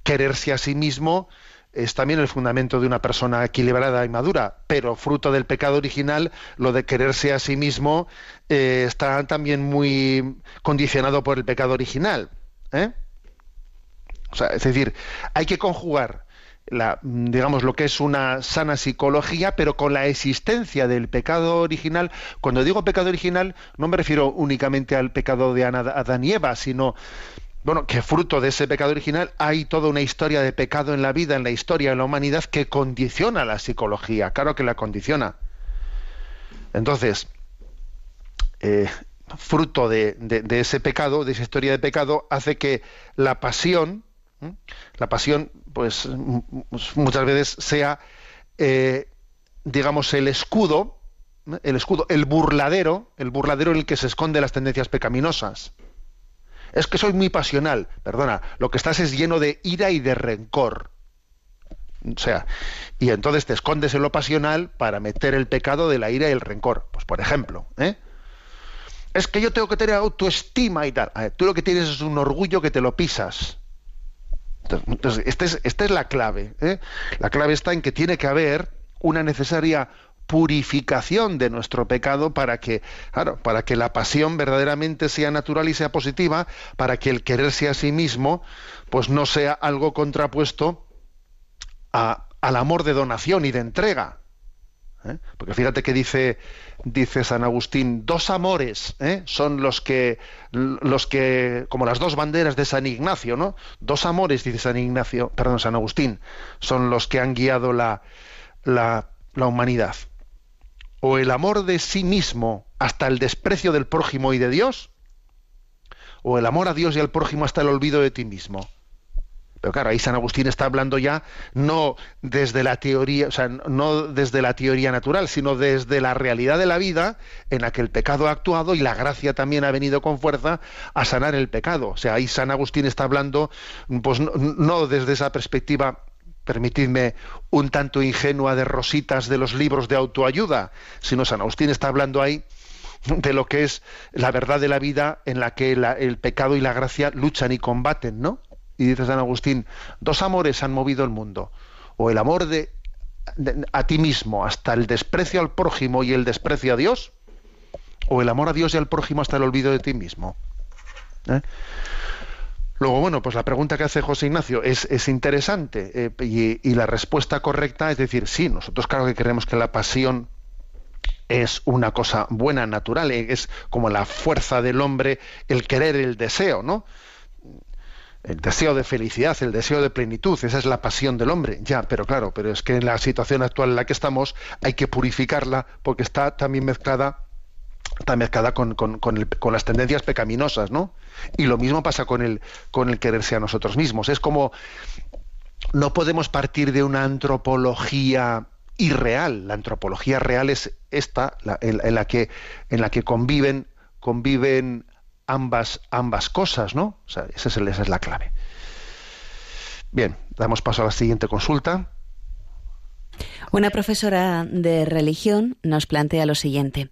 Quererse a sí mismo es también el fundamento de una persona equilibrada y madura, pero fruto del pecado original, lo de quererse a sí mismo eh, está también muy condicionado por el pecado original. ¿eh? O sea, es decir, hay que conjugar la, digamos lo que es una sana psicología, pero con la existencia del pecado original. Cuando digo pecado original, no me refiero únicamente al pecado de Adán y Eva, sino bueno, que fruto de ese pecado original hay toda una historia de pecado en la vida, en la historia de la humanidad, que condiciona la psicología, claro que la condiciona. Entonces, eh, fruto de, ese pecado, de esa historia de pecado, hace que la pasión, la pasión, pues muchas veces sea, eh, digamos, el escudo, el escudo, el burladero, el burladero en el que se esconden las tendencias pecaminosas es que soy muy pasional. Perdona, lo que estás es lleno de ira y de rencor. O sea, y entonces te escondes en lo pasional para meter el pecado de la ira y el rencor. Pues por ejemplo, ¿eh? es que yo tengo que tener autoestima y tal. tú lo que tienes es un orgullo que te lo pisas. Esta es, esta es la clave. ¿eh? La clave está en que tiene que haber una necesaria purificación de nuestro pecado para que, para que la pasión verdaderamente sea natural y sea positiva, para que el quererse a sí mismo, pues no sea algo contrapuesto al amor de donación y de entrega. ¿eh? Porque fíjate que dice, dice San Agustín, dos amores ¿eh? son los que, los que, como las dos banderas de San Ignacio, ¿no? Dos amores, dice San Ignacio, perdón, San Agustín, son los que han guiado la, la, la humanidad o el amor de sí mismo hasta el desprecio del prójimo y de Dios, o el amor a Dios y al prójimo hasta el olvido de ti mismo. Pero claro, ahí San Agustín está hablando ya no desde la teoría, o sea, no desde la teoría natural, sino desde la realidad de la vida en la que el pecado ha actuado y la gracia también ha venido con fuerza a sanar el pecado. O sea, ahí San Agustín está hablando, pues no desde esa perspectiva permitidme, un tanto ingenua de rositas de los libros de autoayuda, sino San Agustín está hablando ahí de lo que es la verdad de la vida en la que el pecado y la gracia luchan y combaten, ¿no? Y dice San Agustín, dos amores han movido el mundo, o el amor de, a ti mismo hasta el desprecio al prójimo y el desprecio a Dios, o el amor a Dios y al prójimo hasta el olvido de ti mismo. ¿Eh? Luego, bueno, pues la pregunta que hace José Ignacio es, interesante eh, y, la respuesta correcta es decir, sí, nosotros claro que creemos que la pasión es una cosa buena, natural, eh, es como la fuerza del hombre, el querer, el deseo, ¿no? El deseo de felicidad, el deseo de plenitud, esa es la pasión del hombre, ya, pero claro, pero es que en la situación actual en la que estamos hay que purificarla porque está también mezclada está mezclada con, las tendencias pecaminosas, ¿no? Y lo mismo pasa con el, con el quererse a nosotros mismos. Es como no podemos partir de una antropología irreal. La antropología real es esta, en, la que, en la que conviven, conviven ambas, ambas cosas, ¿no? O sea, esa es la clave. Bien, damos paso a la siguiente consulta. Una profesora de religión nos plantea lo siguiente.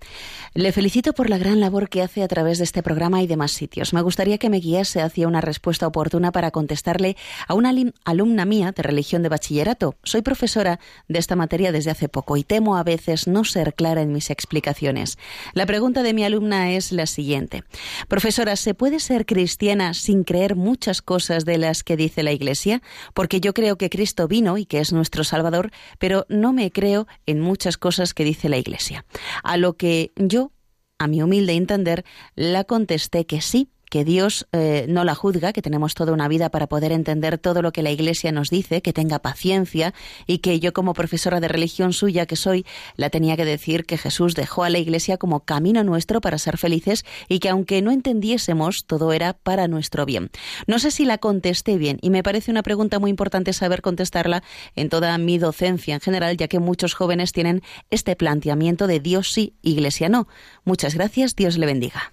Le felicito por la gran labor que hace a través de este programa y demás sitios. Me gustaría que me guiase hacia una respuesta oportuna para contestarle a una alumna mía de religión de bachillerato. Soy profesora de esta materia desde hace poco y temo a veces no ser clara en mis explicaciones. La pregunta de mi alumna es la siguiente. Profesora, ¿se puede ser cristiana sin creer muchas cosas de las que dice la Iglesia? Porque yo creo que Cristo vino y que es nuestro Salvador, pero no me creo en muchas cosas que dice la Iglesia. A lo que yo, a mi humilde entender, la contesté que sí, que Dios eh, no la juzga, que tenemos toda una vida para poder entender todo lo que la Iglesia nos dice, que tenga paciencia y que yo como profesora de religión suya que soy, la tenía que decir que Jesús dejó a la Iglesia como camino nuestro para ser felices y que aunque no entendiésemos, todo era para nuestro bien. No sé si la contesté bien y me parece una pregunta muy importante saber contestarla en toda mi docencia en general, ya que muchos jóvenes tienen este planteamiento de Dios sí, Iglesia no. Muchas gracias, Dios le bendiga.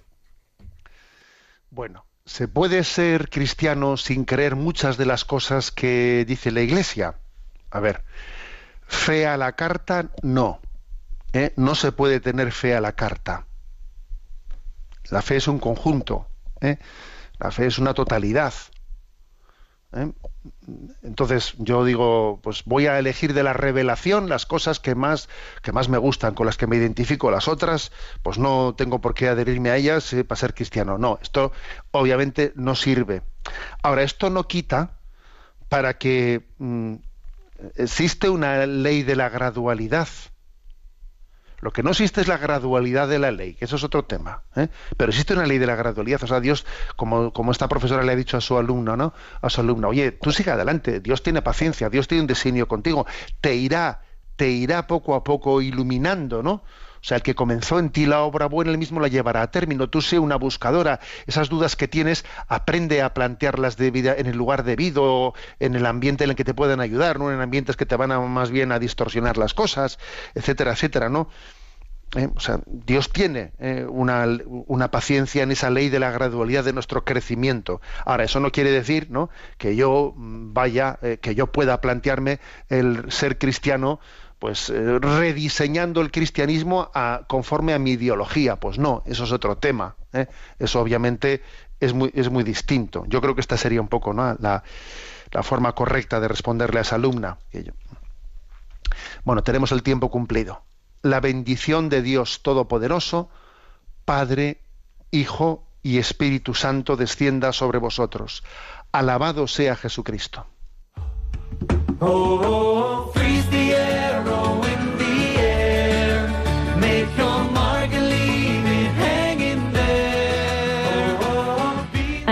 Bueno, ¿se puede ser cristiano sin creer muchas de las cosas que dice la Iglesia? A ver, fe a la carta, no. ¿eh? No se puede tener fe a la carta. La fe es un conjunto. ¿eh? La fe es una totalidad. ¿eh? Entonces yo digo, pues voy a elegir de la revelación las cosas que más, que más me gustan, con las que me identifico. Las otras, pues no tengo por qué adherirme a ellas eh, para ser cristiano. No, esto obviamente no sirve. Ahora, esto no quita para que mm, existe una ley de la gradualidad. Lo que no existe es la gradualidad de la ley, que eso es otro tema. ¿eh? Pero existe una ley de la gradualidad. O sea, Dios, como, como esta profesora le ha dicho a su alumno, ¿no? A su alumna, oye, tú sigue adelante, Dios tiene paciencia, Dios tiene un designio contigo, te irá, te irá poco a poco iluminando, ¿no? O sea, el que comenzó en ti la obra buena, él mismo la llevará a término. Tú sé una buscadora. Esas dudas que tienes, aprende a plantearlas de vida en el lugar debido, en el ambiente en el que te puedan ayudar, no en ambientes que te van a, más bien a distorsionar las cosas, etcétera, etcétera, ¿no? Eh, o sea, Dios tiene eh, una, una, paciencia en esa ley de la gradualidad de nuestro crecimiento. Ahora, eso no quiere decir ¿no? que yo vaya, eh, que yo pueda plantearme el ser cristiano pues eh, rediseñando el cristianismo a, conforme a mi ideología. Pues no, eso es otro tema. ¿eh? Eso obviamente es muy, es muy distinto. Yo creo que esta sería un poco ¿no? la, la, forma correcta de responderle a esa alumna. Bueno, tenemos el tiempo cumplido. La bendición de Dios Todopoderoso, Padre, Hijo y Espíritu Santo descienda sobre vosotros. Alabado sea Jesucristo. Oh, freeze the